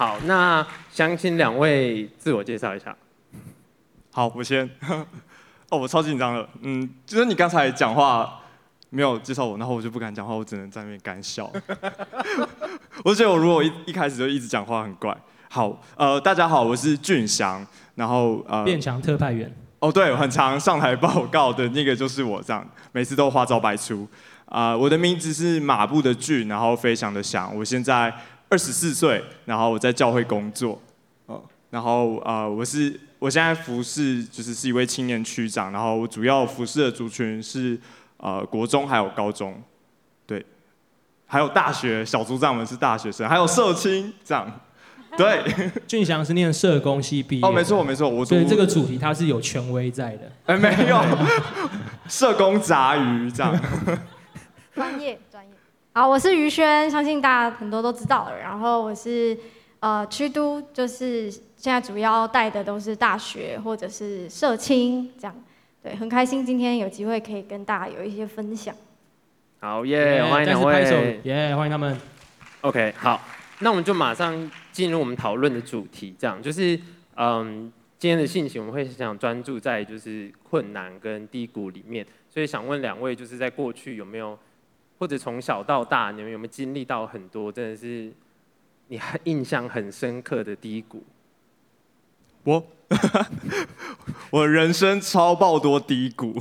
好，那想请两位自我介绍一下。好，我先。哦，我超紧张的。嗯，就是你刚才讲话没有介绍我，然后我就不敢讲话，我只能在那边干笑。我觉得我如果一一开始就一直讲话很怪。好，呃，大家好，我是俊祥，然后呃，变强特派员。哦，对，很常上台报告的那个就是我，这样每次都花招百出。啊、呃，我的名字是马步的俊，然后飞翔的翔，我现在。二十四岁，然后我在教会工作，哦，然后呃，我是我现在服侍，就是是一位青年区长，然后我主要服侍的族群是呃国中还有高中，对，还有大学小组长们是大学生，还有社青这样，对。俊祥是念社工系毕业。哦，没错没错，我对这个主题他是有权威在的。哎，没有，社工杂鱼这样。专业专业。好，我是于轩，相信大家很多都知道了。然后我是呃区都，就是现在主要带的都是大学或者是社青这样。对，很开心今天有机会可以跟大家有一些分享。好耶，yeah, 欢迎两位，耶，yeah, 欢迎他们。OK，好，那我们就马上进入我们讨论的主题，这样就是嗯，今天的信息我们会想专注在就是困难跟低谷里面，所以想问两位，就是在过去有没有？或者从小到大，你们有没有经历到很多真的是你很印象很深刻的低谷？我，我人生超爆多低谷。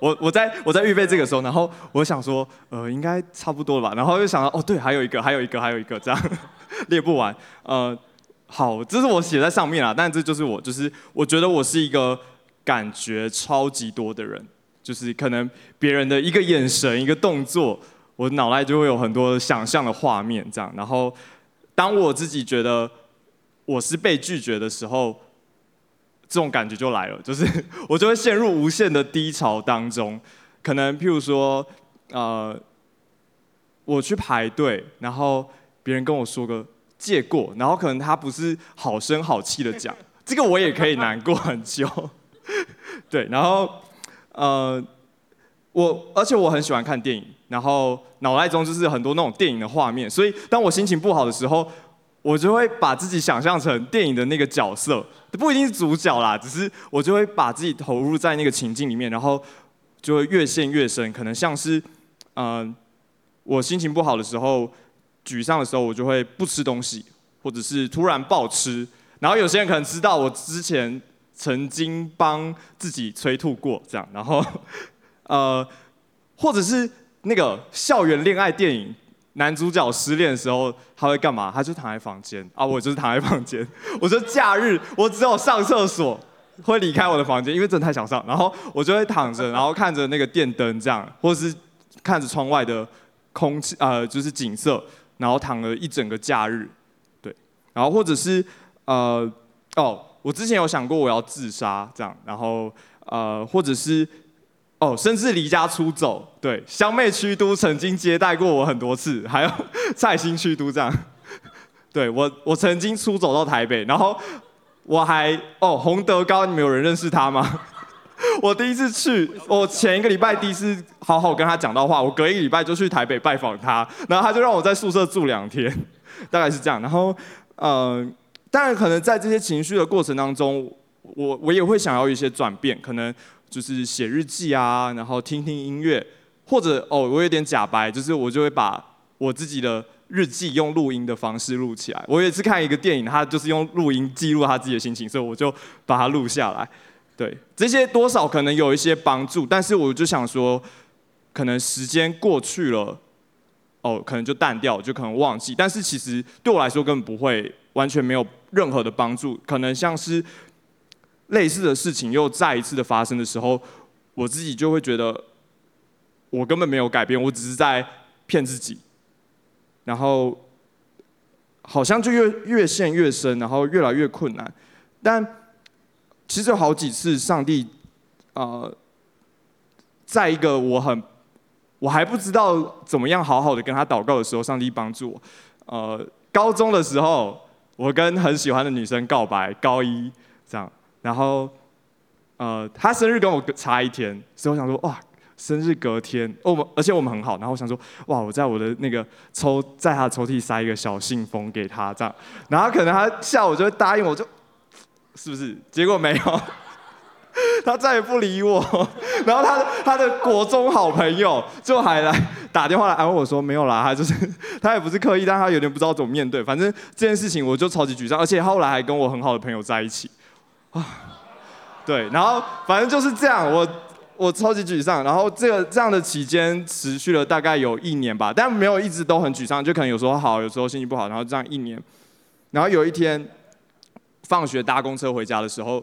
我我在我在预备这个时候，然后我想说，呃，应该差不多了吧。然后又想到，哦，对，还有一个，还有一个，还有一个，这样列不完。呃，好，这是我写在上面啊，但这就是我，就是我觉得我是一个感觉超级多的人。就是可能别人的一个眼神、一个动作，我脑袋就会有很多想象的画面，这样。然后，当我自己觉得我是被拒绝的时候，这种感觉就来了，就是我就会陷入无限的低潮当中。可能譬如说，呃，我去排队，然后别人跟我说个借过，然后可能他不是好声好气的讲，这个我也可以难过很久。对，然后。呃，我而且我很喜欢看电影，然后脑袋中就是很多那种电影的画面，所以当我心情不好的时候，我就会把自己想象成电影的那个角色，不一定是主角啦，只是我就会把自己投入在那个情境里面，然后就会越陷越深，可能像是，嗯、我心情不好的时候，沮丧的时候，我就会不吃东西，或者是突然暴吃，然后有些人可能知道我之前。曾经帮自己催吐过，这样，然后，呃，或者是那个校园恋爱电影，男主角失恋的时候，他会干嘛？他就躺在房间啊，我就是躺在房间。我说假日，我只有上厕所会离开我的房间，因为真的太想上。然后我就会躺着，然后看着那个电灯这样，或者是看着窗外的空气，呃，就是景色，然后躺了一整个假日，对，然后或者是呃，哦。我之前有想过我要自杀这样，然后呃，或者是哦，甚至离家出走。对，香妹区都曾经接待过我很多次，还有蔡兴区都这样。对我，我曾经出走到台北，然后我还哦，洪德高，你们有人认识他吗？我第一次去，我前一个礼拜第一次好好跟他讲到话，我隔一个礼拜就去台北拜访他，然后他就让我在宿舍住两天，大概是这样。然后嗯。当然，可能在这些情绪的过程当中，我我也会想要一些转变，可能就是写日记啊，然后听听音乐，或者哦，我有点假白，就是我就会把我自己的日记用录音的方式录起来。我也是看一个电影，他就是用录音记录他自己的心情，所以我就把它录下来。对，这些多少可能有一些帮助，但是我就想说，可能时间过去了，哦，可能就淡掉，就可能忘记。但是其实对我来说根本不会。完全没有任何的帮助，可能像是类似的事情又再一次的发生的时候，我自己就会觉得我根本没有改变，我只是在骗自己，然后好像就越越陷越深，然后越来越困难。但其实有好几次，上帝呃，在一个我很我还不知道怎么样好好的跟他祷告的时候，上帝帮助我。呃，高中的时候。我跟很喜欢的女生告白，高一这样，然后，呃，她生日跟我差一天，所以我想说，哇，生日隔天，我们而且我们很好，然后我想说，哇，我在我的那个抽，在他的抽屉塞一个小信封给他，这样，然后可能他下午就会答应我就，就是不是？结果没有，他再也不理我，然后他的他的国中好朋友就还来打电话来安慰我说，没有啦，他就是他也不是刻意，但他有点不知道怎么面对，反正这件事情我就超级沮丧，而且后来还跟我很好的朋友在一起，啊，对，然后反正就是这样，我。我超级沮丧，然后这个这样的期间持续了大概有一年吧，但没有一直都很沮丧，就可能有时候好，有时候心情不好，然后这样一年，然后有一天放学搭公车回家的时候，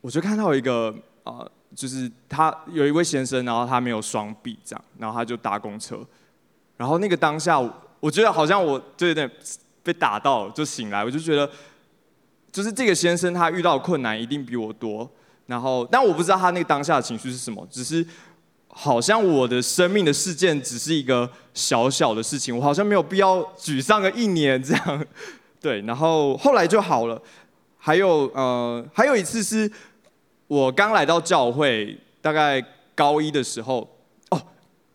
我就看到一个啊、呃，就是他有一位先生，然后他没有双臂这样，然后他就搭公车，然后那个当下，我觉得好像我就有点被打到，就醒来，我就觉得，就是这个先生他遇到困难一定比我多。然后，但我不知道他那个当下的情绪是什么，只是好像我的生命的事件只是一个小小的事情，我好像没有必要沮丧个一年这样，对。然后后来就好了。还有呃，还有一次是我刚来到教会，大概高一的时候，哦，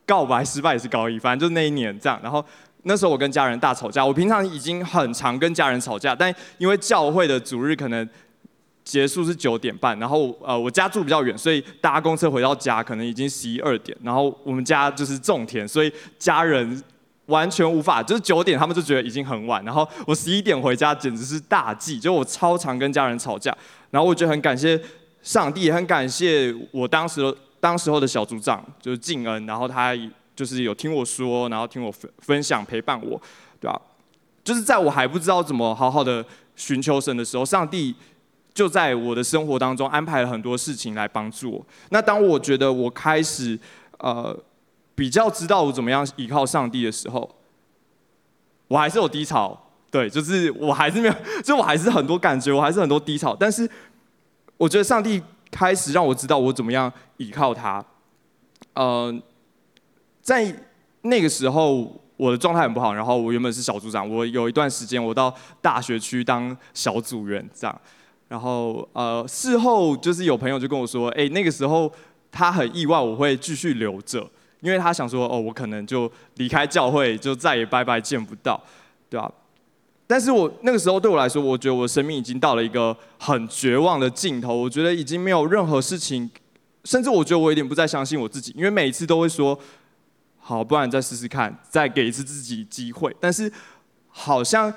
告白失败也是高一，反正就是那一年这样。然后那时候我跟家人大吵架，我平常已经很常跟家人吵架，但因为教会的主日可能。结束是九点半，然后呃我家住比较远，所以搭公车回到家可能已经十一二点。然后我们家就是种田，所以家人完全无法，就是九点他们就觉得已经很晚。然后我十一点回家简直是大忌，就我超常跟家人吵架。然后我觉得很感谢上帝，也很感谢我当时当时候的小组长就是静恩，然后他就是有听我说，然后听我分分享陪伴我，对吧？就是在我还不知道怎么好好的寻求神的时候，上帝。就在我的生活当中安排了很多事情来帮助我。那当我觉得我开始呃比较知道我怎么样依靠上帝的时候，我还是有低潮，对，就是我还是没有，就我还是很多感觉，我还是很多低潮。但是我觉得上帝开始让我知道我怎么样依靠他。呃，在那个时候我的状态很不好，然后我原本是小组长，我有一段时间我到大学区当小组员这样。然后呃，事后就是有朋友就跟我说，哎，那个时候他很意外我会继续留着，因为他想说，哦，我可能就离开教会，就再也拜拜见不到，对吧？但是我那个时候对我来说，我觉得我的生命已经到了一个很绝望的尽头，我觉得已经没有任何事情，甚至我觉得我有点不再相信我自己，因为每一次都会说，好，不然再试试看，再给一次自己机会，但是好像。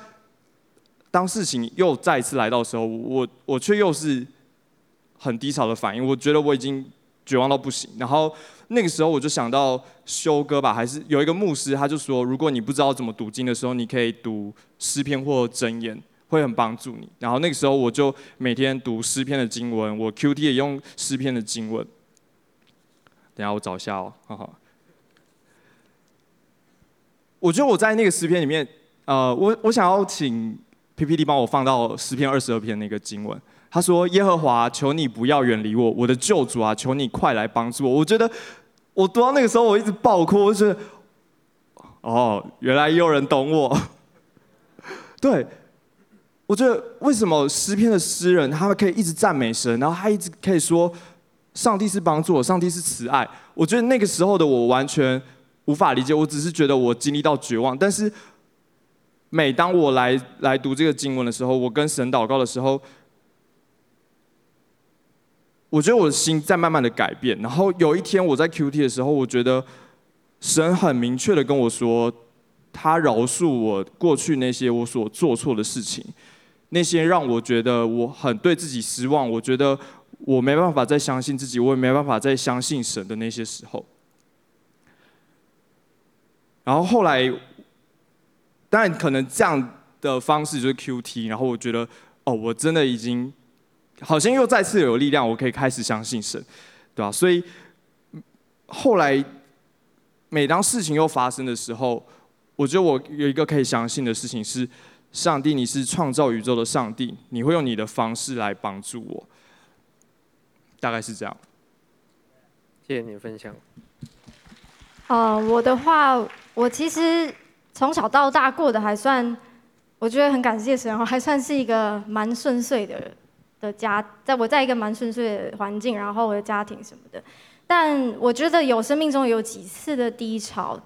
当事情又再次来到的时候，我我却又是很低潮的反应。我觉得我已经绝望到不行。然后那个时候我就想到修哥吧，还是有一个牧师，他就说，如果你不知道怎么读经的时候，你可以读诗篇或箴言，会很帮助你。然后那个时候我就每天读诗篇的经文，我 QT 也用诗篇的经文。等下我找一下哦，哈哈。我觉得我在那个诗篇里面，呃，我我想要请。PPT 帮我放到诗篇二十二篇那个经文，他说：“耶和华，求你不要远离我，我的救主啊，求你快来帮助我。”我觉得我读到那个时候，我一直爆哭，我觉得，哦，原来也有人懂我。对，我觉得为什么诗篇的诗人他们可以一直赞美神，然后他一直可以说上帝是帮助我，上帝是慈爱。我觉得那个时候的我完全无法理解，我只是觉得我经历到绝望，但是。每当我来来读这个经文的时候，我跟神祷告的时候，我觉得我的心在慢慢的改变。然后有一天我在 QT 的时候，我觉得神很明确的跟我说，他饶恕我过去那些我所做错的事情，那些让我觉得我很对自己失望，我觉得我没办法再相信自己，我也没办法再相信神的那些时候。然后后来。当然，可能这样的方式就是 QT，然后我觉得，哦，我真的已经好像又再次有力量，我可以开始相信神，对吧？所以后来每当事情又发生的时候，我觉得我有一个可以相信的事情是，上帝，你是创造宇宙的上帝，你会用你的方式来帮助我，大概是这样。谢谢你的分享。呃，我的话，我其实。从小到大过得还算，我觉得很感谢神，还算是一个蛮顺遂的的家，在我在一个蛮顺遂的环境，然后我的家庭什么的。但我觉得有生命中有几次的低潮，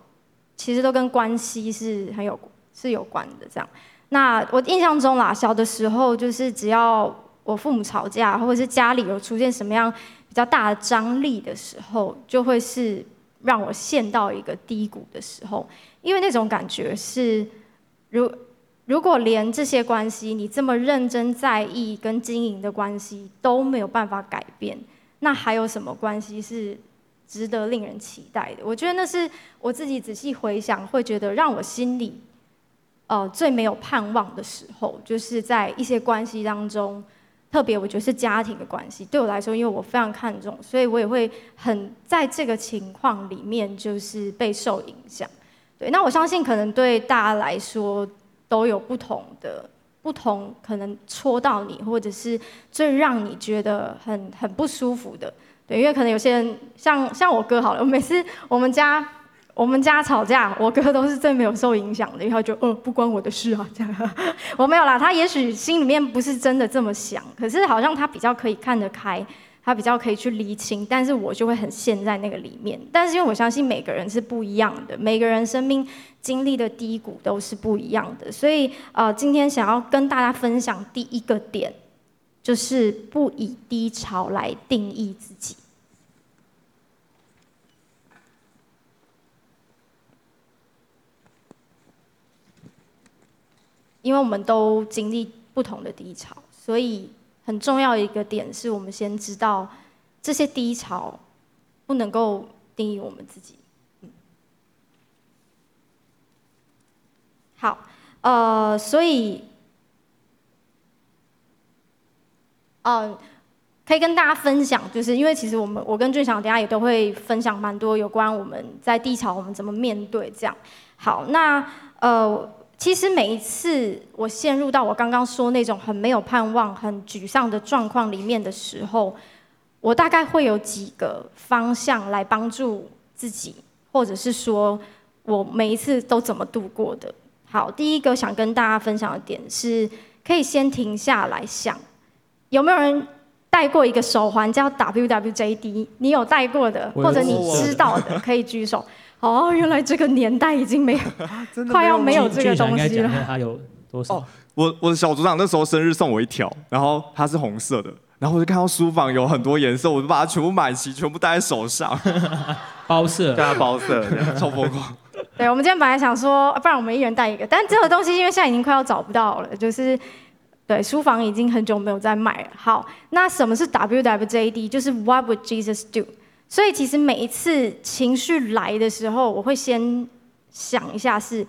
其实都跟关系是很有是有关的。这样，那我印象中啦，小的时候就是只要我父母吵架，或者是家里有出现什么样比较大的张力的时候，就会是让我陷到一个低谷的时候，因为那种感觉是，如如果连这些关系你这么认真在意跟经营的关系都没有办法改变。那还有什么关系是值得令人期待的？我觉得那是我自己仔细回想，会觉得让我心里，呃，最没有盼望的时候，就是在一些关系当中，特别我觉得是家庭的关系，对我来说，因为我非常看重，所以我也会很在这个情况里面，就是被受影响。对，那我相信可能对大家来说都有不同的。不同可能戳到你，或者是最让你觉得很很不舒服的，对，因为可能有些人像像我哥好了，我每次 我们家我们家吵架，我哥都是最没有受影响的，然后就呃不关我的事啊这样，我没有啦，他也许心里面不是真的这么想，可是好像他比较可以看得开。他比较可以去厘清，但是我就会很陷在那个里面。但是因为我相信每个人是不一样的，每个人生命经历的低谷都是不一样的，所以呃，今天想要跟大家分享第一个点，就是不以低潮来定义自己，因为我们都经历不同的低潮，所以。很重要一个点是我们先知道这些低潮不能够定义我们自己。好，呃，所以，呃，可以跟大家分享，就是因为其实我们我跟俊祥等下也都会分享蛮多有关我们在低潮我们怎么面对这样。好，那呃。其实每一次我陷入到我刚刚说那种很没有盼望、很沮丧的状况里面的时候，我大概会有几个方向来帮助自己，或者是说我每一次都怎么度过的。好，第一个想跟大家分享的点是，可以先停下来想，有没有人戴过一个手环叫 WWJD？你有戴过的，或者你知道的，可以举手。哦，原来这个年代已经没有，啊、快要没有这个东西了。他有多少？哦，我我的小组长那时候生日送我一条，然后它是红色的，然后我就看到书房有很多颜色，我就把它全部买齐，全部戴在手上。包色，加包色，超疯狂。对，我们今天本来想说，不然我们一人带一个，但这个东西因为现在已经快要找不到了，就是对书房已经很久没有在卖了。好，那什么是 WWJD？就是 What would Jesus do？所以其实每一次情绪来的时候，我会先想一下是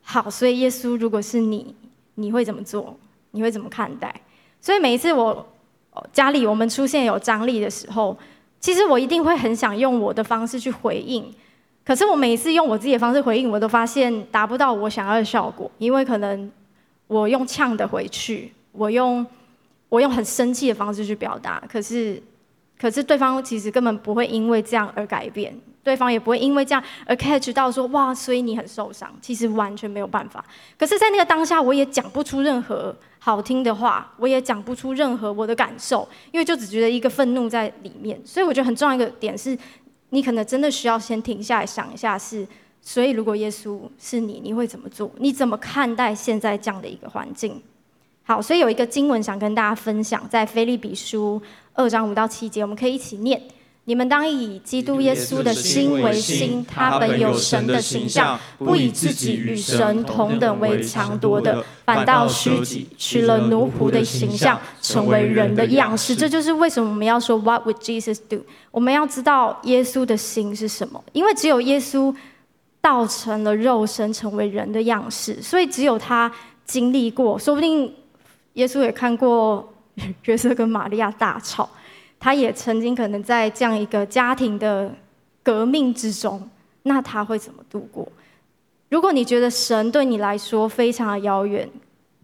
好。所以耶稣，如果是你，你会怎么做？你会怎么看待？所以每一次我家里我们出现有张力的时候，其实我一定会很想用我的方式去回应。可是我每一次用我自己的方式回应，我都发现达不到我想要的效果，因为可能我用呛的回去，我用我用很生气的方式去表达，可是。可是对方其实根本不会因为这样而改变，对方也不会因为这样而 catch 到说哇，所以你很受伤，其实完全没有办法。可是，在那个当下，我也讲不出任何好听的话，我也讲不出任何我的感受，因为就只觉得一个愤怒在里面。所以我觉得很重要一个点是，你可能真的需要先停下来想一下是，所以如果耶稣是你，你会怎么做？你怎么看待现在这样的一个环境？好，所以有一个经文想跟大家分享，在菲利比书二章五到七节，我们可以一起念：你们当以基督耶稣的心为心，他本有神的形象，不以自己与神同等为强夺的，反倒虚己，取了奴仆的形象，成为人的样式。这就是为什么我们要说 What would Jesus do？我们要知道耶稣的心是什么，因为只有耶稣道成了肉身，成为人的样式，所以只有他经历过，说不定。耶稣也看过 约瑟跟玛利亚大吵，他也曾经可能在这样一个家庭的革命之中，那他会怎么度过？如果你觉得神对你来说非常的遥远，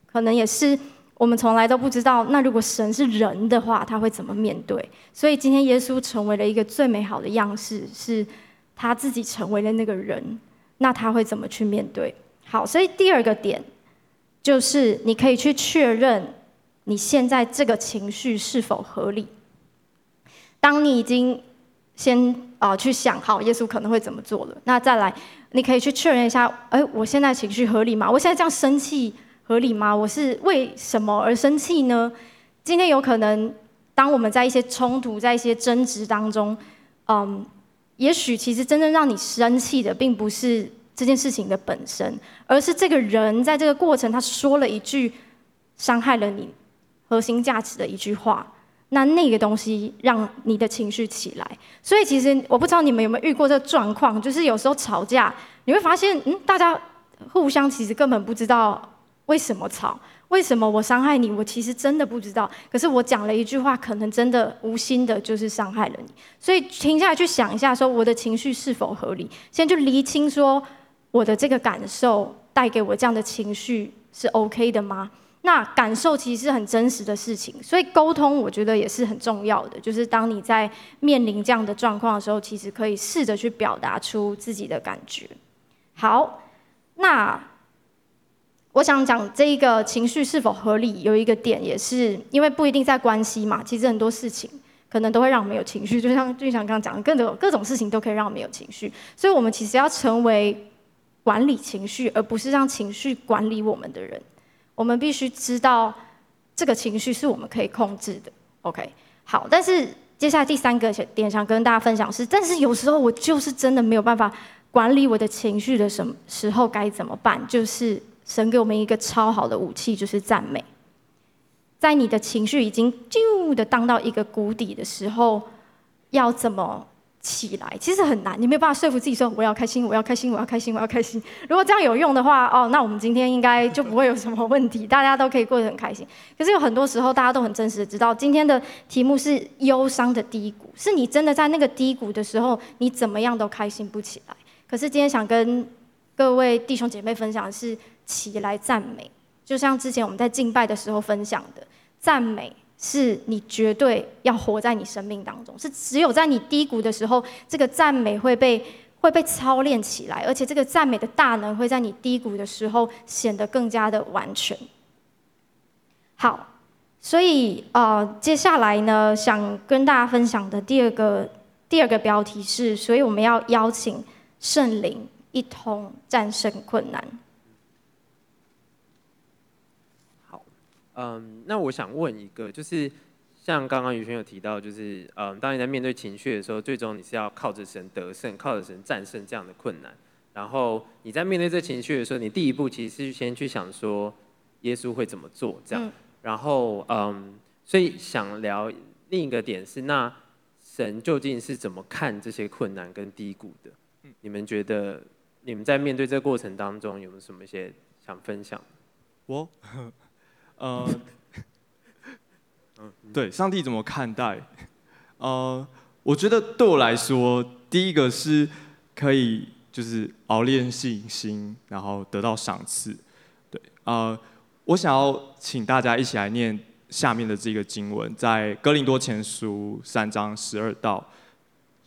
可能也是我们从来都不知道。那如果神是人的话，他会怎么面对？所以今天耶稣成为了一个最美好的样式，是他自己成为了那个人，那他会怎么去面对？好，所以第二个点。就是你可以去确认你现在这个情绪是否合理。当你已经先啊、去想好耶稣可能会怎么做了。那再来，你可以去确认一下，哎，我现在情绪合理吗？我现在这样生气合理吗？我是为什么而生气呢？今天有可能，当我们在一些冲突、在一些争执当中，嗯，也许其实真正让你生气的，并不是这件事情的本身，而是这个人在这个过程他说了一句伤害了你核心价值的一句话，那那个东西让你的情绪起来。所以其实我不知道你们有没有遇过这个状况，就是有时候吵架，你会发现，嗯，大家互相其实根本不知道为什么吵。为什么我伤害你？我其实真的不知道。可是我讲了一句话，可能真的无心的，就是伤害了你。所以停下来去想一下，说我的情绪是否合理？先去厘清，说我的这个感受带给我这样的情绪是 OK 的吗？那感受其实是很真实的事情，所以沟通我觉得也是很重要的。就是当你在面临这样的状况的时候，其实可以试着去表达出自己的感觉。好，那。我想讲这一个情绪是否合理，有一个点也是因为不一定在关系嘛，其实很多事情可能都会让我们有情绪，就像俊祥刚刚讲的，各种各种事情都可以让我们有情绪，所以我们其实要成为管理情绪，而不是让情绪管理我们的人。我们必须知道这个情绪是我们可以控制的。OK，好，但是接下来第三个点想跟大家分享是，但是有时候我就是真的没有办法管理我的情绪的什么时候该怎么办？就是。神给我们一个超好的武器，就是赞美。在你的情绪已经啾的荡到一个谷底的时候，要怎么起来？其实很难，你没有办法说服自己说我要开心，我要开心，我要开心，我要开心。如果这样有用的话，哦，那我们今天应该就不会有什么问题，大家都可以过得很开心。可是有很多时候，大家都很真实的知道，今天的题目是忧伤的低谷，是你真的在那个低谷的时候，你怎么样都开心不起来。可是今天想跟各位弟兄姐妹分享的是。起来赞美，就像之前我们在敬拜的时候分享的，赞美是你绝对要活在你生命当中，是只有在你低谷的时候，这个赞美会被会被操练起来，而且这个赞美的大能会在你低谷的时候显得更加的完全。好，所以呃，接下来呢，想跟大家分享的第二个第二个标题是，所以我们要邀请圣灵一同战胜困难。嗯，那我想问一个，就是像刚刚宇轩有提到，就是嗯，当你在面对情绪的时候，最终你是要靠着神得胜，靠着神战胜这样的困难。然后你在面对这情绪的时候，你第一步其实是先去想说，耶稣会怎么做这样。嗯、然后嗯，所以想聊另一个点是，那神究竟是怎么看这些困难跟低谷的？你们觉得你们在面对这个过程当中有没有什么一些想分享？我。呃，对，上帝怎么看待？呃，我觉得对我来说，第一个是可以就是熬练信心，然后得到赏赐。对，呃，我想要请大家一起来念下面的这个经文，在哥林多前书三章十二到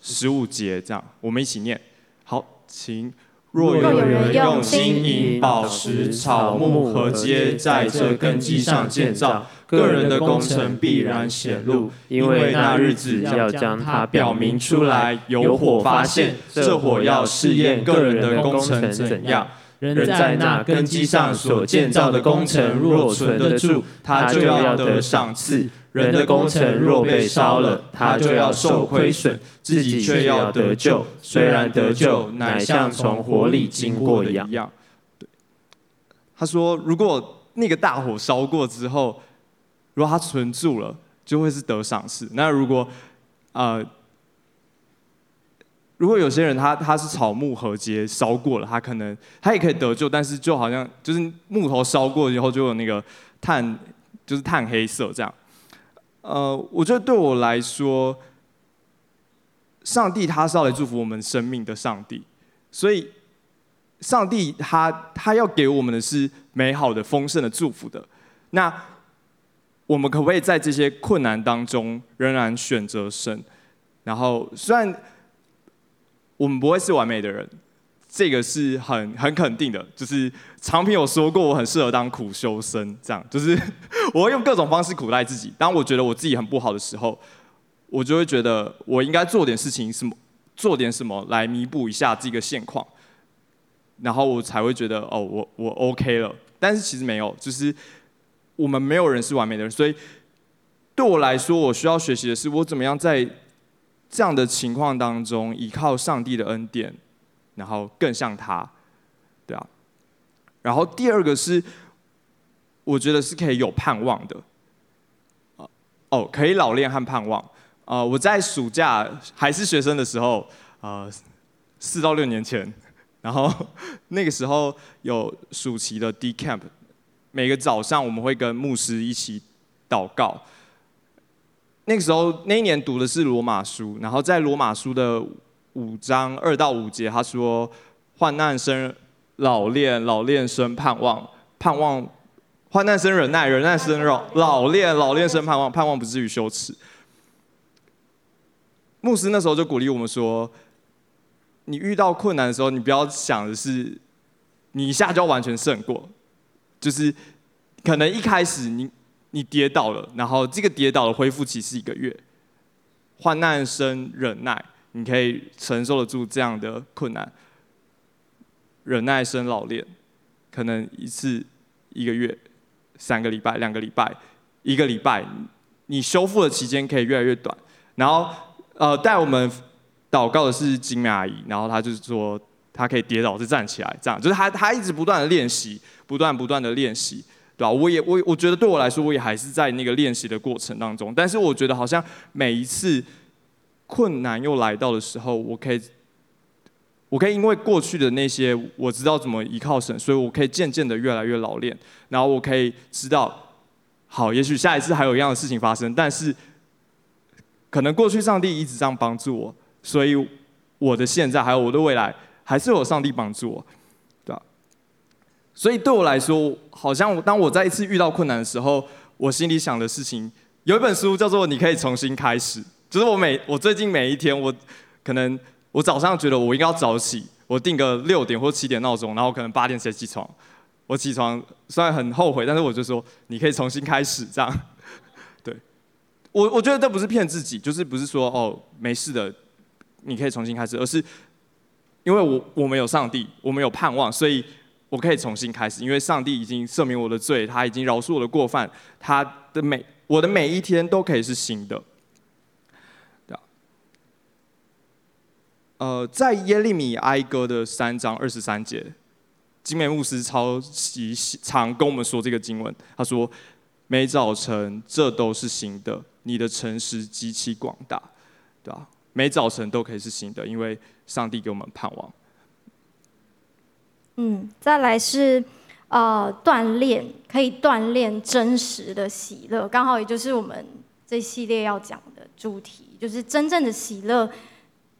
十五节，这样我们一起念。好，请。若有人用金银宝石草木和秸在这根基上建造，个人的工程必然显露，因为那日子要将它表明出来，有火发现，这火要试验个人的工程怎样。人在那根基上所建造的工程若存得住，他就要得赏赐。人的工程若被烧了，他就要受亏损，自己却要得救。虽然得救，乃像从火里经过的一样。对，他说，如果那个大火烧过之后，如果他存住了，就会是得赏赐。那如果，呃，如果有些人他他是草木禾秸烧过了，他可能他也可以得救，但是就好像就是木头烧过以后就有那个炭，就是炭黑色这样。呃，我觉得对我来说，上帝他是要来祝福我们生命的上帝，所以上帝他他要给我们的是美好的、丰盛的祝福的。那我们可不可以在这些困难当中仍然选择神？然后虽然我们不会是完美的人。这个是很很肯定的，就是长平有说过，我很适合当苦修生，这样就是我会用各种方式苦待自己。当我觉得我自己很不好的时候，我就会觉得我应该做点事情，什么做点什么来弥补一下这个现况，然后我才会觉得哦，我我 OK 了。但是其实没有，就是我们没有人是完美的人，所以对我来说，我需要学习的是我怎么样在这样的情况当中依靠上帝的恩典，然后更像他，对啊。然后第二个是，我觉得是可以有盼望的，哦，可以老练和盼望。啊，我在暑假还是学生的时候，呃，四到六年前。然后 那个时候有暑期的 D Camp，每个早上我们会跟牧师一起祷告。那个时候那一年读的是罗马书，然后在罗马书的五章二到五节，他说：“患难生老练，老练生盼望，盼望患难生忍耐，忍耐生老老练，老练生盼望，盼望不至于羞耻。”牧师那时候就鼓励我们说。你遇到困难的时候，你不要想的是你一下就要完全胜过，就是可能一开始你你跌倒了，然后这个跌倒的恢复期是一个月，患难生忍耐，你可以承受得住这样的困难，忍耐生老练，可能一次一个月、三个礼拜、两个礼拜、一个礼拜，你修复的期间可以越来越短，然后呃带我们。祷告的是金阿姨，然后她就是说，她可以跌倒再站起来，这样就是她她一直不断的练习，不断不断的练习，对吧？我也我我觉得对我来说，我也还是在那个练习的过程当中。但是我觉得好像每一次困难又来到的时候，我可以我可以因为过去的那些我知道怎么依靠神，所以我可以渐渐的越来越老练，然后我可以知道，好，也许下一次还有一样的事情发生，但是可能过去上帝一直这样帮助我。所以我的现在还有我的未来，还是有上帝帮助我，对吧？所以对我来说，好像当我再一次遇到困难的时候，我心里想的事情，有一本书叫做《你可以重新开始》，就是我每我最近每一天，我可能我早上觉得我应该要早起，我定个六点或七点闹钟，然后可能八点才起床。我起床虽然很后悔，但是我就说你可以重新开始，这样。对，我我觉得这不是骗自己，就是不是说哦没事的。你可以重新开始，而是因为我我们有上帝，我们有盼望，所以我可以重新开始。因为上帝已经赦免我的罪，他已经饶恕我的过犯，他的每我的每一天都可以是新的。对啊，呃，在耶利米哀歌的三章二十三节，金美牧师超级常跟我们说这个经文，他说：“每早晨这都是新的，你的诚实极其广大。”对吧？每早晨都可以是新的，因为上帝给我们盼望。嗯，再来是呃锻炼，可以锻炼真实的喜乐，刚好也就是我们这系列要讲的主题，就是真正的喜乐，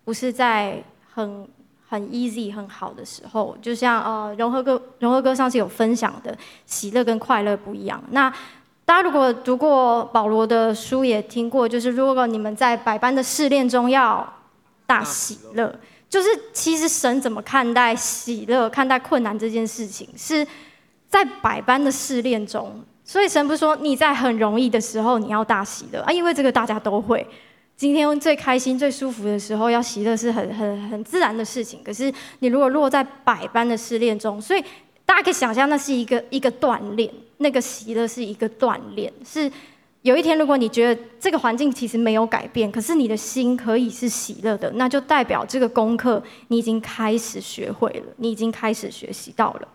不是在很很 easy 很好的时候，就像呃融合哥融合哥上次有分享的，喜乐跟快乐不一样。那大家如果读过保罗的书，也听过，就是如果你们在百般的试炼中要大喜乐，就是其实神怎么看待喜乐、看待困难这件事情，是在百般的试炼中。所以神不是说你在很容易的时候你要大喜乐啊，因为这个大家都会。今天最开心、最舒服的时候要喜乐是很很很自然的事情。可是你如果落在百般的试炼中，所以。大家可以想象，那是一个一个锻炼，那个喜乐是一个锻炼。是有一天，如果你觉得这个环境其实没有改变，可是你的心可以是喜乐的，那就代表这个功课你已经开始学会了，你已经开始学习到了。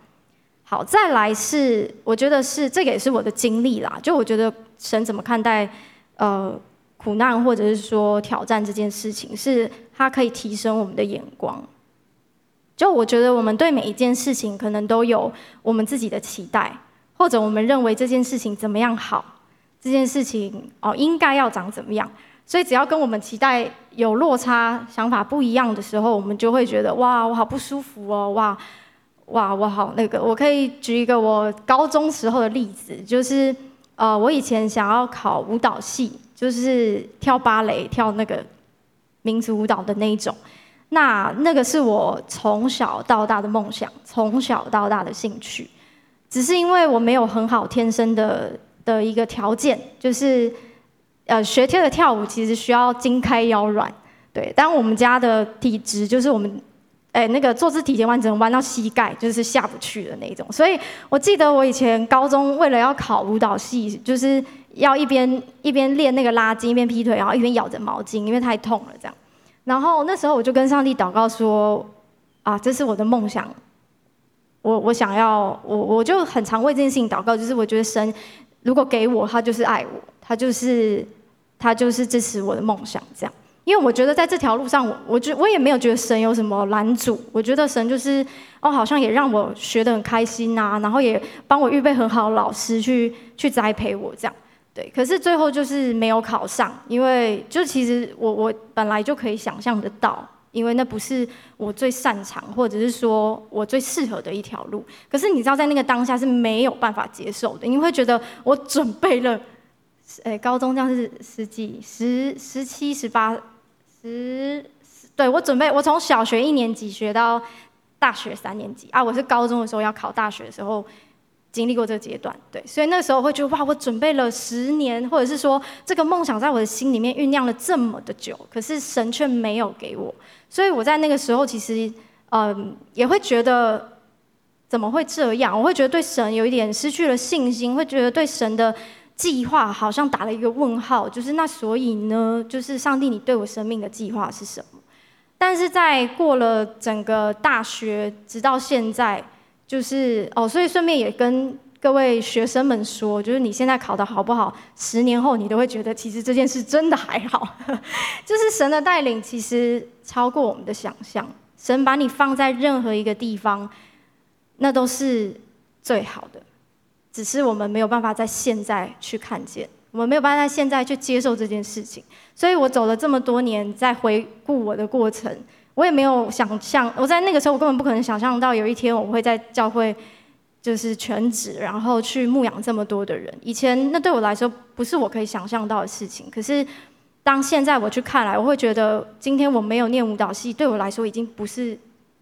好，再来是，我觉得是这个也是我的经历啦。就我觉得神怎么看待呃苦难或者是说挑战这件事情，是它可以提升我们的眼光。就我觉得，我们对每一件事情可能都有我们自己的期待，或者我们认为这件事情怎么样好，这件事情哦应该要长怎么样。所以只要跟我们期待有落差、想法不一样的时候，我们就会觉得哇，我好不舒服哦，哇哇，我好那个。我可以举一个我高中时候的例子，就是呃，我以前想要考舞蹈系，就是跳芭蕾、跳那个民族舞蹈的那一种。那那个是我从小到大的梦想，从小到大的兴趣，只是因为我没有很好天生的的一个条件，就是呃学跳的跳舞其实需要筋开腰软，对。但我们家的体质就是我们，哎，那个坐姿体前弯只能弯到膝盖，就是下不去的那种。所以我记得我以前高中为了要考舞蹈系，就是要一边一边练那个拉筋，一边劈腿，然后一边咬着毛巾，因为太痛了这样。然后那时候我就跟上帝祷告说，啊，这是我的梦想。我我想要我我就很常为这件事情祷告，就是我觉得神如果给我，他就是爱我，他就是他就是支持我的梦想这样。因为我觉得在这条路上，我我觉我也没有觉得神有什么拦阻，我觉得神就是哦，好像也让我学得很开心呐、然后也帮我预备很好的老师去去栽培我这样。对，可是最后就是没有考上，因为就其实我我本来就可以想象得到。因为那不是我最擅长，或者是说我最适合的一条路。可是你知道，在那个当下是没有办法接受的。你会觉得我准备了，哎，高中这样是十几、十、十七、十八、十，对，我准备，我从小学一年级学到大学三年级啊。我是高中的时候要考大学的时候。经历过这个阶段，对，所以那时候会觉得哇，我准备了十年，或者是说这个梦想在我的心里面酝酿了这么的久，可是神却没有给我，所以我在那个时候其实，嗯，也会觉得怎么会这样？我会觉得对神有一点失去了信心，会觉得对神的计划好像打了一个问号，就是那所以呢，就是上帝，你对我生命的计划是什么？但是在过了整个大学，直到现在。就是哦，所以顺便也跟各位学生们说，就是你现在考得好不好，十年后你都会觉得其实这件事真的还好。就是神的带领其实超过我们的想象，神把你放在任何一个地方，那都是最好的，只是我们没有办法在现在去看见，我们没有办法在现在去接受这件事情。所以我走了这么多年，在回顾我的过程。我也没有想象，我在那个时候，我根本不可能想象到有一天我会在教会就是全职，然后去牧养这么多的人。以前那对我来说不是我可以想象到的事情。可是当现在我去看来，我会觉得今天我没有念舞蹈系，对我来说已经不是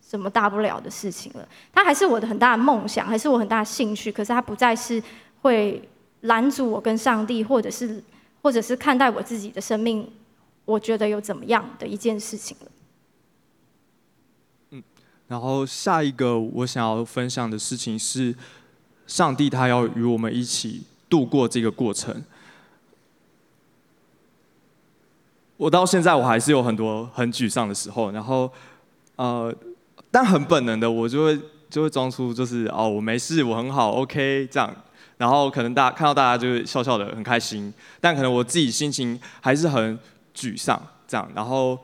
什么大不了的事情了。它还是我的很大的梦想，还是我很大的兴趣。可是它不再是会拦阻我跟上帝，或者是或者是看待我自己的生命，我觉得有怎么样的一件事情了。然后下一个我想要分享的事情是，上帝他要与我们一起度过这个过程。我到现在我还是有很多很沮丧的时候，然后呃，但很本能的我就会 就会装出就是哦，我没事，我很好，OK 这样。然后可能大家看到大家就会笑笑的很开心，但可能我自己心情还是很沮丧这样。然后。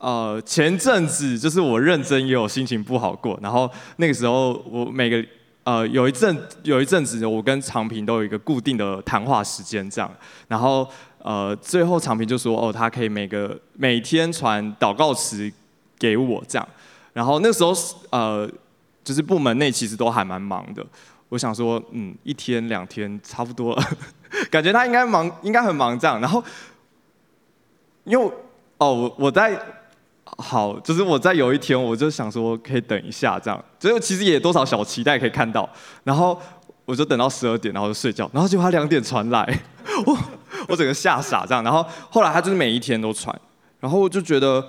呃，前阵子就是我认真也有心情不好过，然后那个时候我每个呃有一阵有一阵子我跟长平都有一个固定的谈话时间这样，然后呃最后长平就说哦，他可以每个每天传祷告词给我这样，然后那时候呃就是部门内其实都还蛮忙的，我想说嗯一天两天差不多。了，感觉他应该忙应该很忙这样，然后因为 哦我我在。好，就是我在有一天，我就想说可以等一下，这样，就是其实也多少小期待可以看到，然后我就等到十二点，然后就睡觉，然后结果他两点传来，我我整个吓傻这样，然后后来他就是每一天都传，然后我就觉得，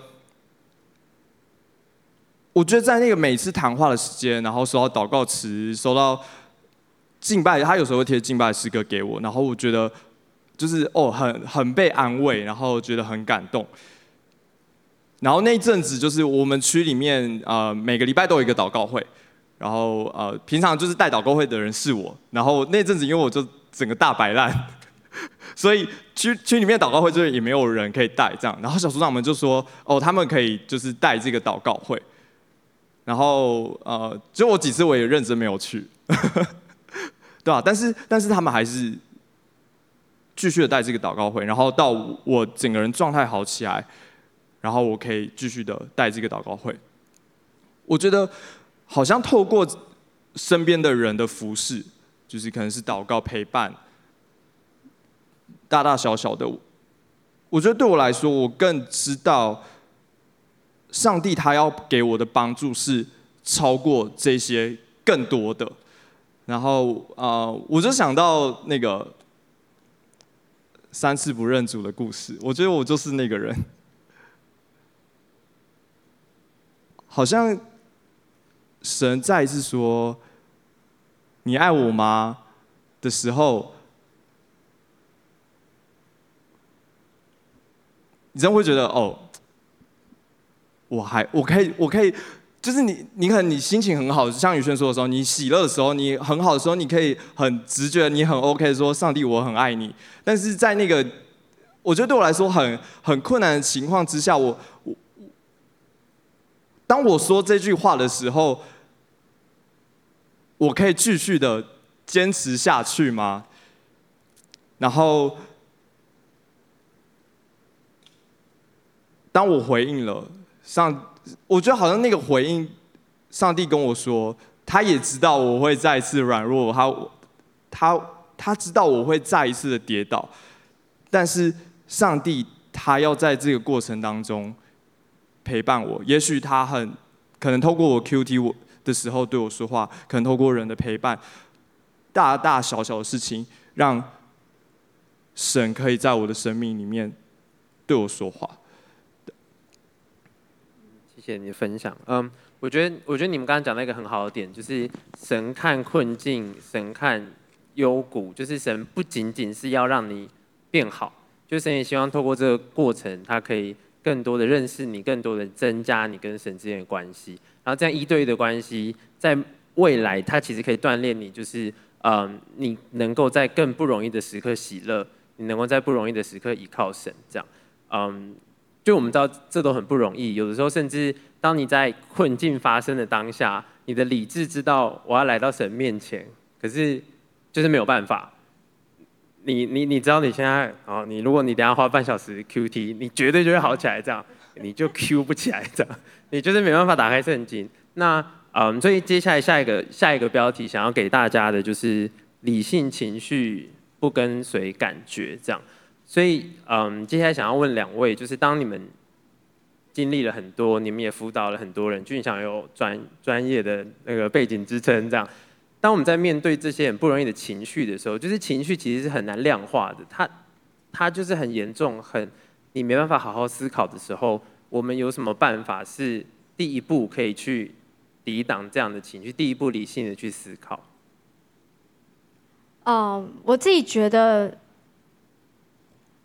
我觉得在那个每次谈话的时间，然后收到祷告词，收到敬拜，他有时候会贴敬拜诗歌给我，然后我觉得就是哦，很很被安慰，然后觉得很感动。然后那一阵子就是我们区里面呃每个礼拜都有一个祷告会，然后呃平常就是带祷告会的人是我，然后那阵子因为我就整个大摆烂，所以区区里面祷告会就是也没有人可以带这样，然后小组长们就说哦他们可以就是带这个祷告会，然后呃就我几次我也认真没有去，对吧、啊？但是但是他们还是继续的带这个祷告会，然后到我整个人状态好起来。然后我可以继续的带这个祷告会。我觉得好像透过身边的人的服侍，就是可能是祷告陪伴，大大小小的。我觉得对我来说，我更知道上帝他要给我的帮助是超过这些更多的。然后啊、我就想到那个三次不认主的故事，我觉得我就是那个人。好像神再一次说：“你爱我吗？”的时候，你真会觉得哦，我还我可以我可以，就是你你可能你心情很好，像宇轩说的时候，你喜乐的时候，你很好的时候，你可以很直觉，你很 OK 说上帝我很爱你。但是在那个我觉得对我来说很很困难的情况之下，我我当我说这句话的时候，我可以继续的。坚持下去吗？然后，当我回应了上，我觉得好像那个回应，上帝跟我说，他也知道我会再一次软弱，他他他知道我会再一次的跌倒，但是上帝他要在这个过程当中陪伴我，也许他很可能透过我 QT 我的时候对我说话，可能透过人的陪伴。大大小小的事情，让神可以在我的生命里面对我说话。谢谢你的分享。嗯，我觉得，我觉得你们刚刚讲到一个很好的点，就是神看困境，神看幽谷，就是神不仅仅是要让你变好，就是神也希望透过这个过程，他可以更多的认识你，更多的增加你跟神之间的关系。然后这样一对一的关系，在未来，它其实可以锻炼你，就是。嗯，你能够在更不容易的时刻喜乐，你能够在不容易的时刻依靠神，这样，嗯，就我们知道这都很不容易。有的时候，甚至当你在困境发生的当下，你的理智知道我要来到神面前，可是就是没有办法。你你你知道你现在啊，你如果你等下花半小时 QT，你绝对就会好起来，这样，你就 Q 不起来，这样，你就是没办法打开圣经。那嗯，所以接下来下一个下一个标题想要给大家的就是理性情绪不跟随感觉这样。所以嗯，接下来想要问两位，就是当你们经历了很多，你们也辅导了很多人，俊祥有专专业的那个背景支撑这样。当我们在面对这些很不容易的情绪的时候，就是情绪其实是很难量化的，它它就是很严重，很你没办法好好思考的时候，我们有什么办法是第一步可以去？抵挡这样的情绪，第一步理性的去思考。嗯我自己觉得，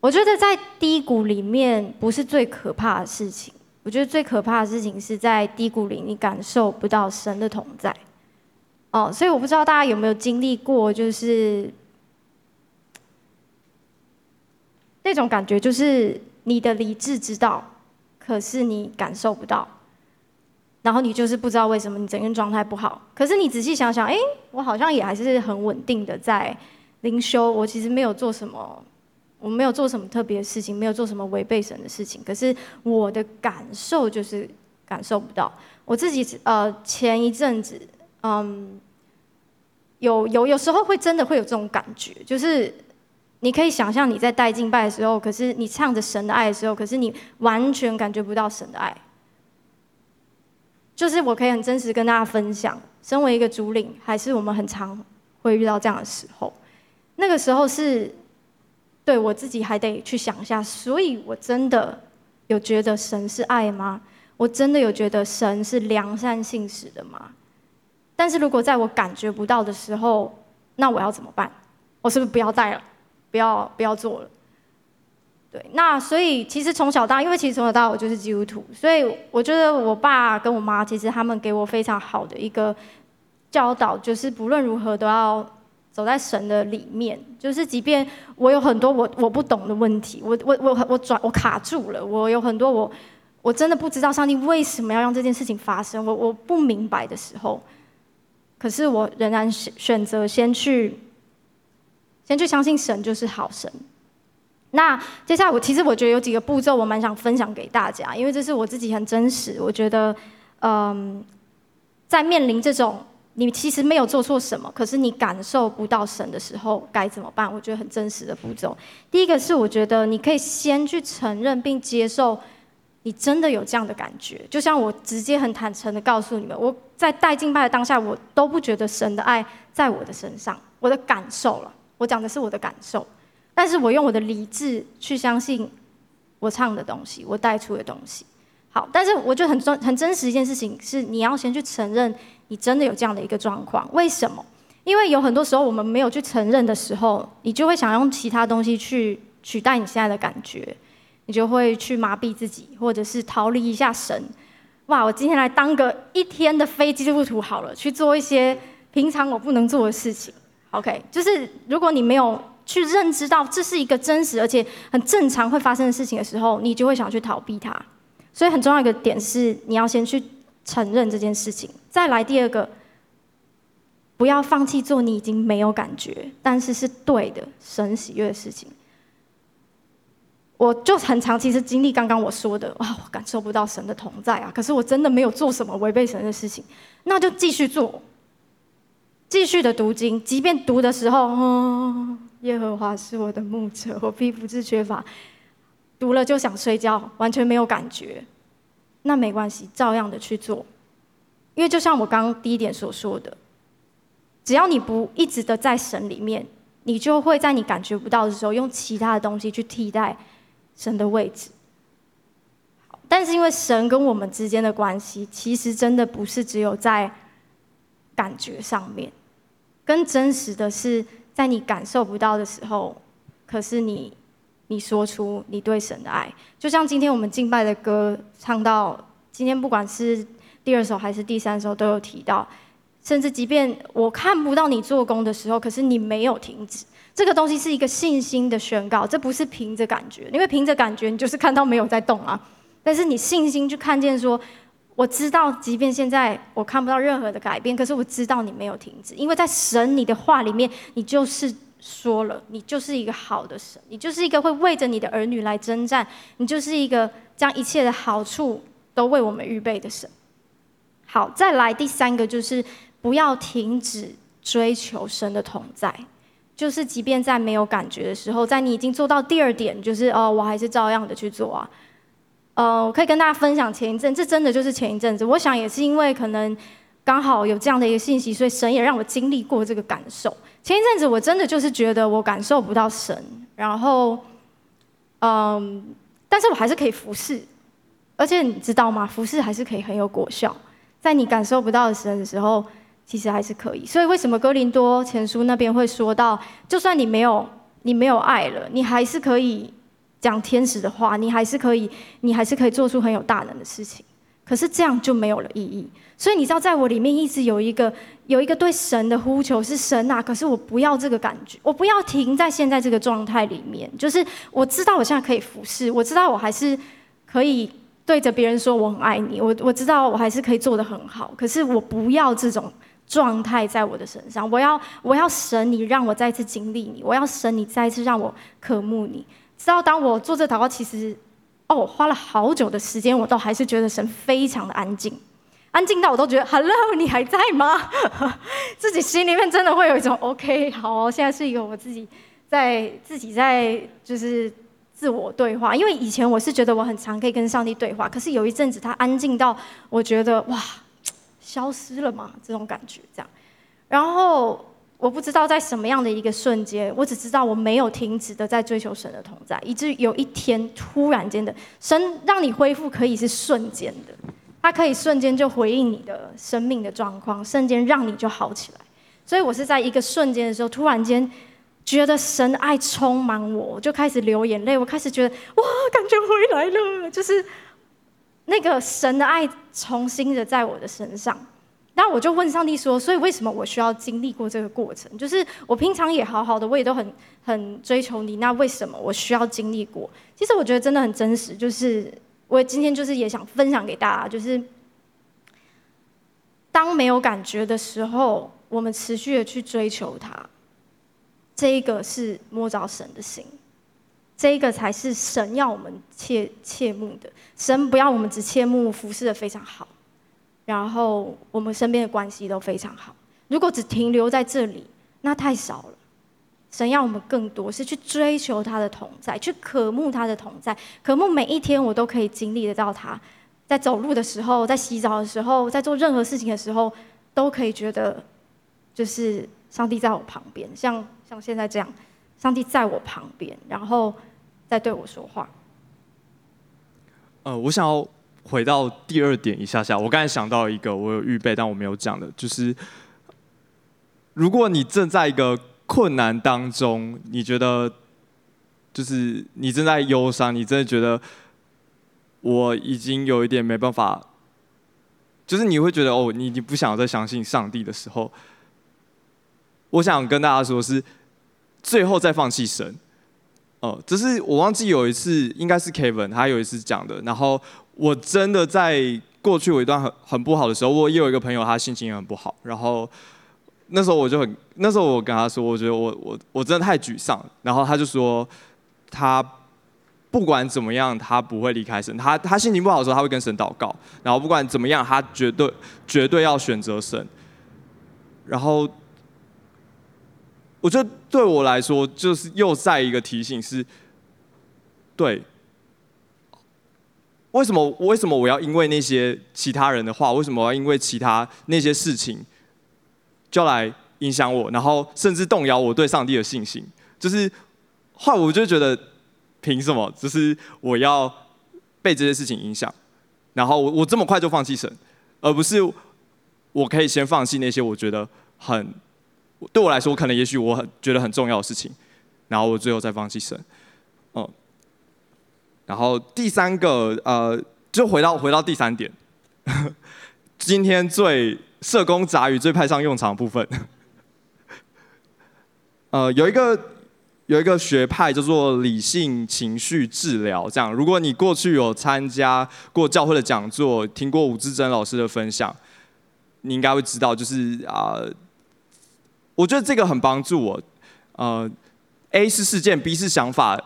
我觉得在低谷里面不是最可怕的事情。我觉得最可怕的事情是在低谷里你感受不到神的同在。哦所以我不知道大家有没有经历过，就是那种感觉，就是你的理智知道，可是你感受不到。然后你就是不知道为什么你整个人状态不好，可是你仔细想想，哎，我好像也还是很稳定的在灵修，我其实没有做什么，我没有做什么特别的事情，没有做什么违背神的事情，可是我的感受就是感受不到。我自己呃前一阵子，嗯，有有有时候会真的会有这种感觉，就是你可以想象你在带敬拜的时候，可是你唱着神的爱的时候，可是你完全感觉不到神的爱。就是我可以很真实跟大家分享，身为一个主领，还是我们很常会遇到这样的时候。那个时候是，对我自己还得去想一下，所以我真的有觉得神是爱吗？我真的有觉得神是良善信实的吗？但是如果在我感觉不到的时候，那我要怎么办？我是不是不要带了？不要不要做了？对，那所以其实从小到，因为其实从小到大我就是基督徒，所以我觉得我爸跟我妈其实他们给我非常好的一个教导，就是不论如何都要走在神的里面，就是即便我有很多我我不懂的问题，我我我我转我卡住了，我有很多我我真的不知道上帝为什么要让这件事情发生，我我不明白的时候，可是我仍然选选择先去先去相信神就是好神。那接下来我其实我觉得有几个步骤我蛮想分享给大家，因为这是我自己很真实。我觉得，嗯，在面临这种你其实没有做错什么，可是你感受不到神的时候该怎么办？我觉得很真实的步骤。第一个是我觉得你可以先去承认并接受你真的有这样的感觉，就像我直接很坦诚的告诉你们，我在带敬拜的当下，我都不觉得神的爱在我的身上，我的感受了。我讲的是我的感受。但是我用我的理智去相信我唱的东西，我带出的东西。好，但是我觉得很真很真实一件事情是，你要先去承认你真的有这样的一个状况。为什么？因为有很多时候我们没有去承认的时候，你就会想用其他东西去取代你现在的感觉，你就会去麻痹自己，或者是逃离一下神。哇，我今天来当个一天的非基督徒好了，去做一些平常我不能做的事情。OK，就是如果你没有去认知到这是一个真实而且很正常会发生的事情的时候，你就会想去逃避它。所以很重要一个点是，你要先去承认这件事情。再来第二个，不要放弃做你已经没有感觉，但是是对的、神喜悦的事情。我就很常其实经历刚刚我说的，哇，我感受不到神的同在啊！可是我真的没有做什么违背神的事情，那就继续做，继续的读经，即便读的时候，耶和华是我的牧者，我必不致缺乏。读了就想睡觉，完全没有感觉，那没关系，照样的去做，因为就像我刚刚第一点所说的，只要你不一直的在神里面，你就会在你感觉不到的时候，用其他的东西去替代。神的位置，但是因为神跟我们之间的关系，其实真的不是只有在感觉上面，更真实的是在你感受不到的时候，可是你你说出你对神的爱，就像今天我们敬拜的歌唱到今天，不管是第二首还是第三首，都有提到，甚至即便我看不到你做工的时候，可是你没有停止。这个东西是一个信心的宣告，这不是凭着感觉，因为凭着感觉你就是看到没有在动啊。但是你信心去看见说，我知道，即便现在我看不到任何的改变，可是我知道你没有停止，因为在神你的话里面，你就是说了，你就是一个好的神，你就是一个会为着你的儿女来征战，你就是一个将一切的好处都为我们预备的神。好，再来第三个就是不要停止追求神的同在。就是，即便在没有感觉的时候，在你已经做到第二点，就是哦，我还是照样的去做啊。呃，我可以跟大家分享前一阵，这真的就是前一阵子。我想也是因为可能刚好有这样的一个信息，所以神也让我经历过这个感受。前一阵子我真的就是觉得我感受不到神，然后，嗯，但是我还是可以服侍，而且你知道吗？服侍还是可以很有果效，在你感受不到神的时候。其实还是可以，所以为什么哥林多前书那边会说到，就算你没有你没有爱了，你还是可以讲天使的话，你还是可以，你还是可以做出很有大能的事情。可是这样就没有了意义。所以你知道，在我里面一直有一个有一个对神的呼求，是神啊！可是我不要这个感觉，我不要停在现在这个状态里面。就是我知道我现在可以服侍，我知道我还是可以对着别人说我很爱你，我我知道我还是可以做得很好。可是我不要这种。状态在我的身上，我要我要神你让我再次经历你，我要神你再次让我渴慕你。知道当我做这祷告，其实哦，花了好久的时间，我都还是觉得神非常的安静，安静到我都觉得 Hello，你还在吗？自己心里面真的会有一种 OK，好哦，现在是一个我自己在自己在就是自我对话，因为以前我是觉得我很常可以跟上帝对话，可是有一阵子他安静到我觉得哇。消失了吗？这种感觉这样，然后我不知道在什么样的一个瞬间，我只知道我没有停止的在追求神的同在，以至于有一天突然间的，神让你恢复可以是瞬间的，他可以瞬间就回应你的生命的状况，瞬间让你就好起来。所以我是在一个瞬间的时候，突然间觉得神爱充满我，我就开始流眼泪，我开始觉得哇，感觉回来了，就是。那个神的爱重新的在我的身上，那我就问上帝说：“所以为什么我需要经历过这个过程？就是我平常也好好的，我也都很很追求你，那为什么我需要经历过？其实我觉得真的很真实，就是我今天就是也想分享给大家，就是当没有感觉的时候，我们持续的去追求它，这一个是摸着神的心。”这一个才是神要我们切切慕的。神不要我们只切慕服侍的非常好，然后我们身边的关系都非常好。如果只停留在这里，那太少了。神要我们更多，是去追求他的同在，去渴慕他的同在，渴慕每一天我都可以经历得到他。在走路的时候，在洗澡的时候，在做任何事情的时候，都可以觉得就是上帝在我旁边，像像现在这样。上帝在我旁边，然后在对我说话。呃，我想要回到第二点一下下。我刚才想到一个，我有预备但我没有讲的，就是如果你正在一个困难当中，你觉得就是你正在忧伤，你真的觉得我已经有一点没办法，就是你会觉得哦，你你不想再相信上帝的时候，我想跟大家说是最后再放弃神。哦，只是我忘记有一次，应该是 Kevin，他有一次讲的。然后我真的在过去有一段很很不好的时候，我也有一个朋友，他心情也很不好。然后那时候我就很，那时候我跟他说，我觉得我我我真的太沮丧。然后他就说，他不管怎么样，他不会离开神。他他心情不好的时候，他会跟神祷告。然后不管怎么样，他绝对绝对要选择神。然后。我觉得对我来说，就是又再一个提醒是，对，为什么为什么我要因为那些其他人的话，为什么要因为其他那些事情，就来影响我，然后甚至动摇我对上帝的信心？就是后来我就觉得，凭什么？就是我要被这些事情影响，然后我我这么快就放弃神，而不是我可以先放弃那些我觉得很。对我来说，可能也许我很觉得很重要的事情，然后我最后再放弃神，嗯，然后第三个呃，就回到回到第三点，今天最社工杂语最派上用场的部分，呃，有一个有一个学派叫做理性情绪治疗，这样，如果你过去有参加过教会的讲座，听过吴志珍老师的分享，你应该会知道，就是啊。我觉得这个很帮助我，呃，A 是事件，B 是想法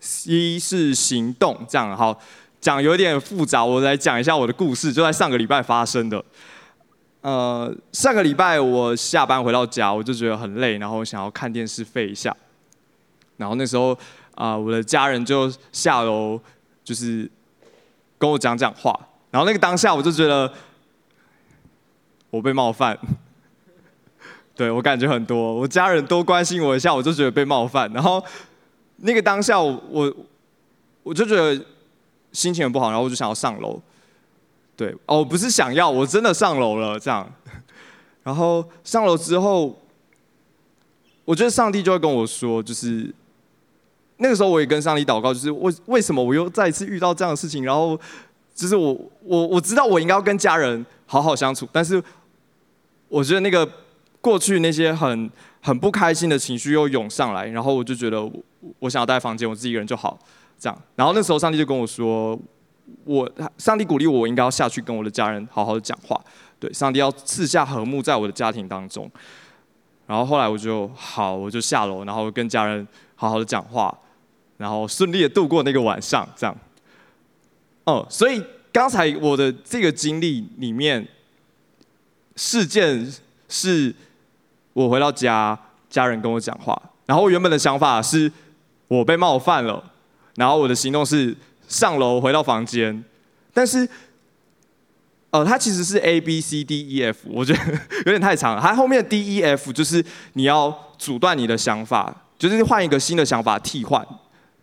，C 是行动，这样好讲有点复杂，我来讲一下我的故事，就在上个礼拜发生的。呃，上个礼拜我下班回到家，我就觉得很累，然后想要看电视废一下，然后那时候啊、我的家人就下楼，就是跟我讲讲话，然后那个当下我就觉得我被冒犯。对，我感觉很多，我家人多关心我一下，我就觉得被冒犯。然后那个当下我，我就觉得心情很不好，然后我就想要上楼。对，哦，不是想要，我真的上楼了，这样。然后上楼之后，我觉得上帝就会跟我说，就是那个时候我也跟上帝祷告，就是为为什么我又再一次遇到这样的事情？然后就是我我我知道我应该要跟家人好好相处，但是我觉得那个。过去那些很很不开心的情绪又涌上来，然后我就觉得我，我想要待在房间，我自己一个人就好，这样。然后那时候上帝就跟我说，我上帝鼓励我，应该要下去跟我的家人好好的讲话，对，上帝要赐下和睦在我的家庭当中。然后后来我就好，我就下楼，然后跟家人好好的讲话，然后顺利的度过那个晚上，这样。哦，所以刚才我的这个经历里面事件是。我回到家，家人跟我讲话，然后我原本的想法是，我被冒犯了，然后我的行动是上楼回到房间，但是，呃，它其实是 A B C D E F，我觉得有点太长了，它后面的 D E F 就是你要阻断你的想法，就是换一个新的想法替换，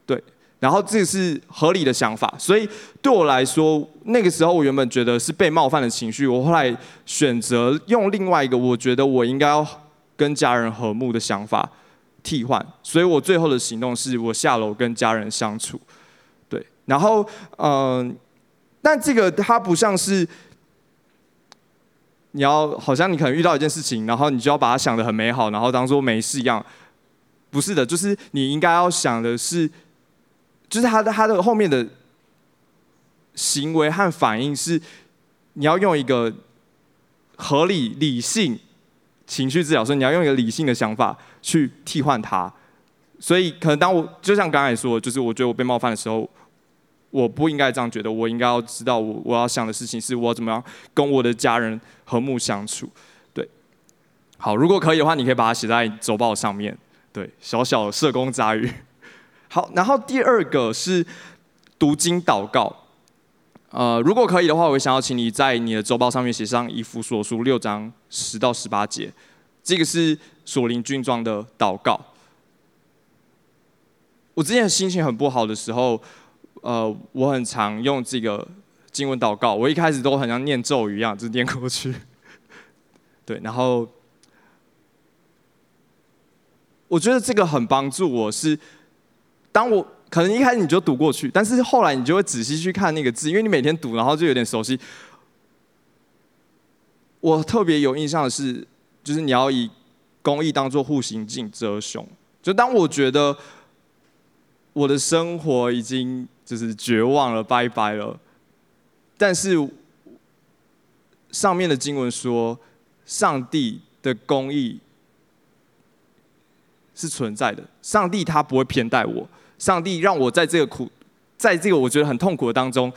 对，然后这是合理的想法，所以对我来说，那个时候我原本觉得是被冒犯的情绪，我后来选择用另外一个，我觉得我应该要。跟家人和睦的想法替换，所以我最后的行动是我下楼跟家人相处，对，然后嗯、但这个它不像是你要好像你可能遇到一件事情，然后你就要把它想得很美好，然后当做没事一样，不是的，就是你应该要想的是，就是他的他的后面的行为和反应是，你要用一个合理理性。情绪治疗，所以你要用一个理性的想法去替换它。所以可能当我就像刚才说，就是我觉得我被冒犯的时候，我不应该这样觉得，我应该要知道我我要想的事情是我怎么样跟我的家人和睦相处。对，好，如果可以的话，你可以把它写在周报上面。对，小小的社工杂语。好，然后第二个是读经祷告。呃，如果可以的话，我想要请你在你的周报上面写上以弗所书六章十到十八节，这个是属灵军装的祷告。我之前心情很不好的时候，呃，我很常用这个经文祷告。我一开始都很像念咒语一样，就念过去。对，然后我觉得这个很帮助我，是当我可能一开始你就读过去，但是后来你就会仔细去看那个字，因为你每天读，然后就有点熟悉。我特别有印象的是，就是你要以公义当作护心镜遮胸。就当我觉得我的生活已经就是绝望了，拜拜了，但是上面的经文说，上帝的公义是存在的，上帝他不会偏待我，上帝让我在这个苦，在这个我觉得很痛苦的当中，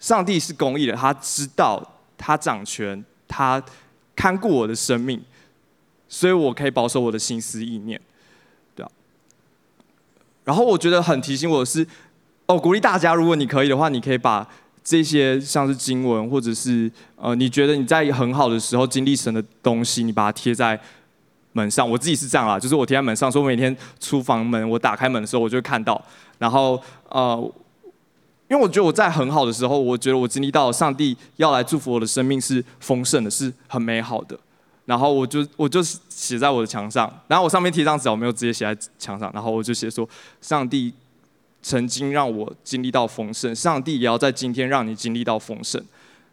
上帝是公义的，他知道，他掌权，他看顾我的生命，所以我可以保守我的心思意念。对啊然后我觉得很提醒我的是，哦，鼓励大家，如果你可以的话，你可以把这些像是经文，或者是呃，你觉得你在很好的时候经历神的东西，你把它贴在门上。我自己是这样啦，就是我贴在门上，说每天出房门，我打开门的时候，我就会看到。然后呃，因为我觉得我在很好的时候，我觉得我经历到上帝要来祝福我的生命是丰盛的，是很美好的。然后我就我就写在我的墙上，然后我上面贴张纸，我没有直接写在墙上，然后我就写说，上帝曾经让我经历到丰盛，上帝也要在今天让你经历到丰盛，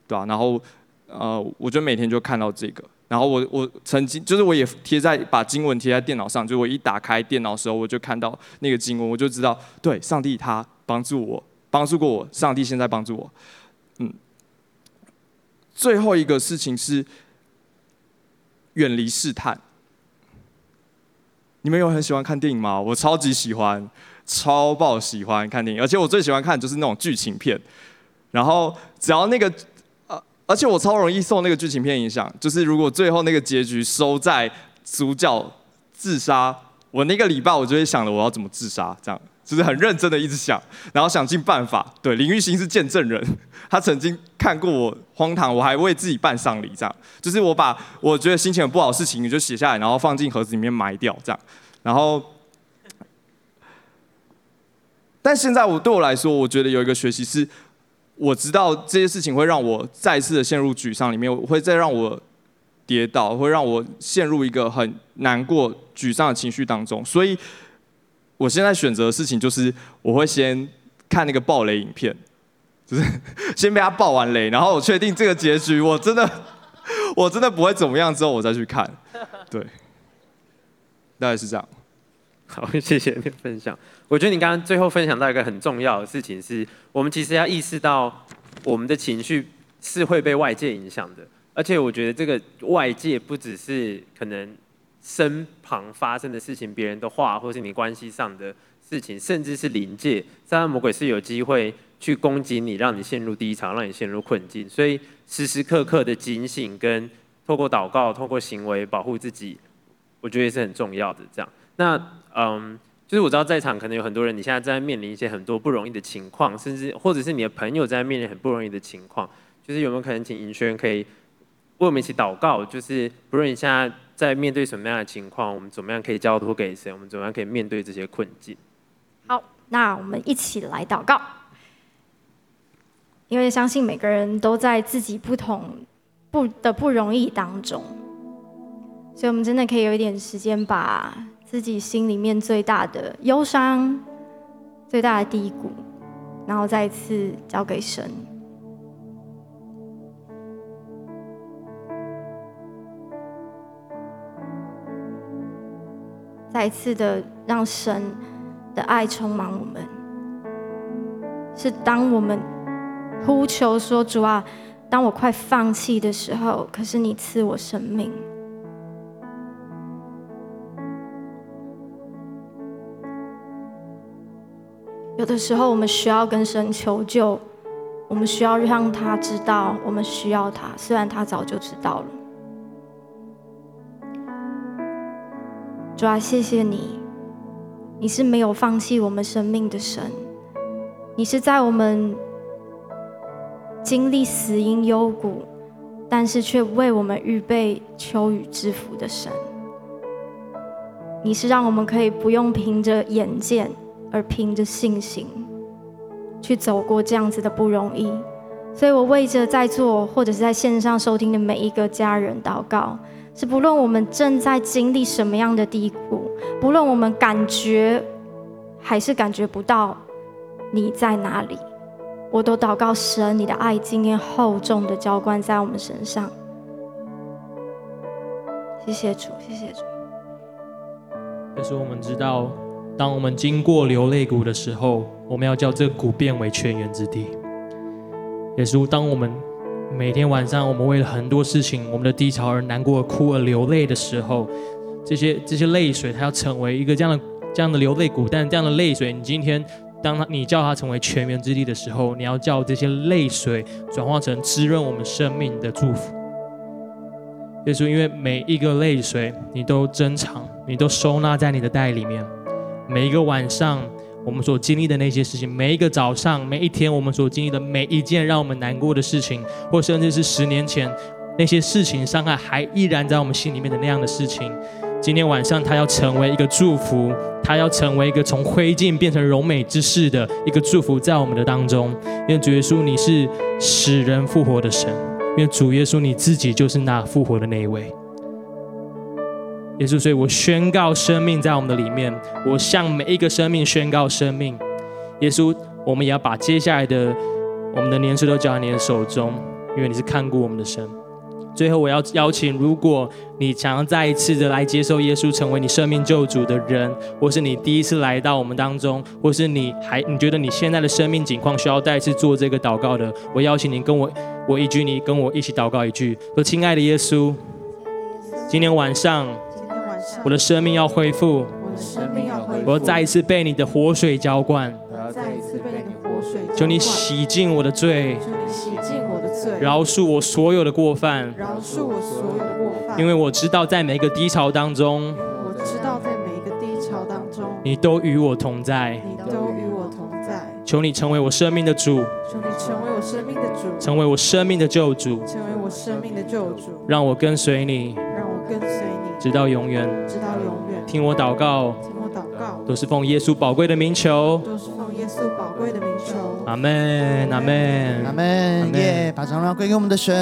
对吧？然后呃，我就每天就看到这个，然后我我曾经就是我也贴在把经文贴在电脑上，就我一打开电脑的时候，我就看到那个经文，我就知道，对，上帝他帮助我，帮助过我，上帝现在帮助我，嗯。最后一个事情是。远离试探。你们有很喜欢看电影吗？我超级喜欢，超爆喜欢看电影，而且我最喜欢看的就是那种剧情片。然后只要那个，而且我超容易受那个剧情片影响。就是如果最后那个结局收在主角自杀，我那个礼拜我就会想着我要怎么自杀，这样。就是很认真的一直想，然后想尽办法。对，林玉兴是见证人，他曾经看过我荒唐，我还为自己办丧礼，这样。就是我把我觉得心情很不好的事情，你就写下来，然后放进盒子里面埋掉，这样。然后，但现在我对我来说，我觉得有一个学习是，我知道这些事情会让我再次的陷入沮丧里面，会再让我跌倒，会让我陷入一个很难过、沮丧的情绪当中，所以。我现在选择的事情就是，我会先看那个爆雷影片，就是先被他爆完雷，然后我确定这个结局，我真的 我真的不会怎么样之后，我再去看。对，大概是这样。好，谢谢你的分享。我觉得你刚刚最后分享到一个很重要的事情是，我们其实要意识到我们的情绪是会被外界影响的，而且我觉得这个外界不只是可能。身旁发生的事情，别人的话，或是你关系上的事情，甚至是灵界，撒旦魔鬼是有机会去攻击你，让你陷入低潮，让你陷入困境。所以时时刻刻的警醒，跟透过祷告、透过行为保护自己，我觉得也是很重要的。这样，那嗯，就是我知道在场可能有很多人，你现在正在面临一些很多不容易的情况，甚至或者是你的朋友在面临很不容易的情况，就是有没有可能请尹轩可以为我们一起祷告？就是不论你现在。在面对什么样的情况，我们怎么样可以交托给神？我们怎么样可以面对这些困境？好，那我们一起来祷告，因为相信每个人都在自己不同不的不容易当中，所以我们真的可以有一点时间，把自己心里面最大的忧伤、最大的低谷，然后再一次交给神。再一次的让神的爱充满我们，是当我们呼求说：“主啊，当我快放弃的时候，可是你赐我生命。”有的时候，我们需要跟神求救，我们需要让他知道我们需要他，虽然他早就知道了。主啊，谢谢你，你是没有放弃我们生命的神，你是在我们经历死荫幽谷，但是却为我们预备秋雨之福的神。你是让我们可以不用凭着眼见，而凭着信心去走过这样子的不容易。所以我为着在座或者是在线上收听的每一个家人祷告，是不论我们正在经历什么样的低谷，不论我们感觉还是感觉不到你在哪里，我都祷告神，你的爱今天厚重的浇灌在我们身上。谢谢主，谢谢主。可是我们知道，当我们经过流泪谷的时候，我们要叫这谷变为泉源之地。耶稣，当我们每天晚上，我们为了很多事情，我们的低潮而难过、哭、而流泪的时候，这些这些泪水，它要成为一个这样的这样的流泪谷。但这样的泪水，你今天当它你叫它成为泉源之地的时候，你要叫这些泪水转化成滋润我们生命的祝福。耶稣，因为每一个泪水，你都珍藏，你都收纳在你的袋里面，每一个晚上。我们所经历的那些事情，每一个早上，每一天，我们所经历的每一件让我们难过的事情，或甚至是十年前那些事情伤害还依然在我们心里面的那样的事情，今天晚上它要成为一个祝福，它要成为一个从灰烬变成荣美之事的一个祝福，在我们的当中。因为主耶稣，你是使人复活的神，因为主耶稣你自己就是那复活的那一位。耶稣，所以我宣告生命在我们的里面，我向每一个生命宣告生命。耶稣，我们也要把接下来的我们的年岁都交在你的手中，因为你是看顾我们的神。最后，我要邀请，如果你想要再一次的来接受耶稣成为你生命救主的人，或是你第一次来到我们当中，或是你还你觉得你现在的生命境况需要再次做这个祷告的，我邀请你跟我我一句，你跟我一起祷告一句，说：亲爱的耶稣，今天晚上。我的生命要恢复，我的生命要恢复，我要再一次被你的活水浇灌，我要再一次被你的活水浇灌，求你洗净我的罪，求你洗净我的罪，饶恕我所有的过犯，饶恕我所有的过犯，因为我知道在每一个低潮当中，我知道在每一个低潮当中，你都与我同在，你都与我同在，求你成为我生命的主，求你成为我生命的主，成为我生命的救主，成为我生命的救主，让我跟随你，让我跟随你。直到永远，直到永远。听我祷告，听我祷告，都是奉耶稣宝贵的名求，都是奉耶稣宝贵的名求。阿门，阿门，阿门。耶，把荣耀归给我们的神。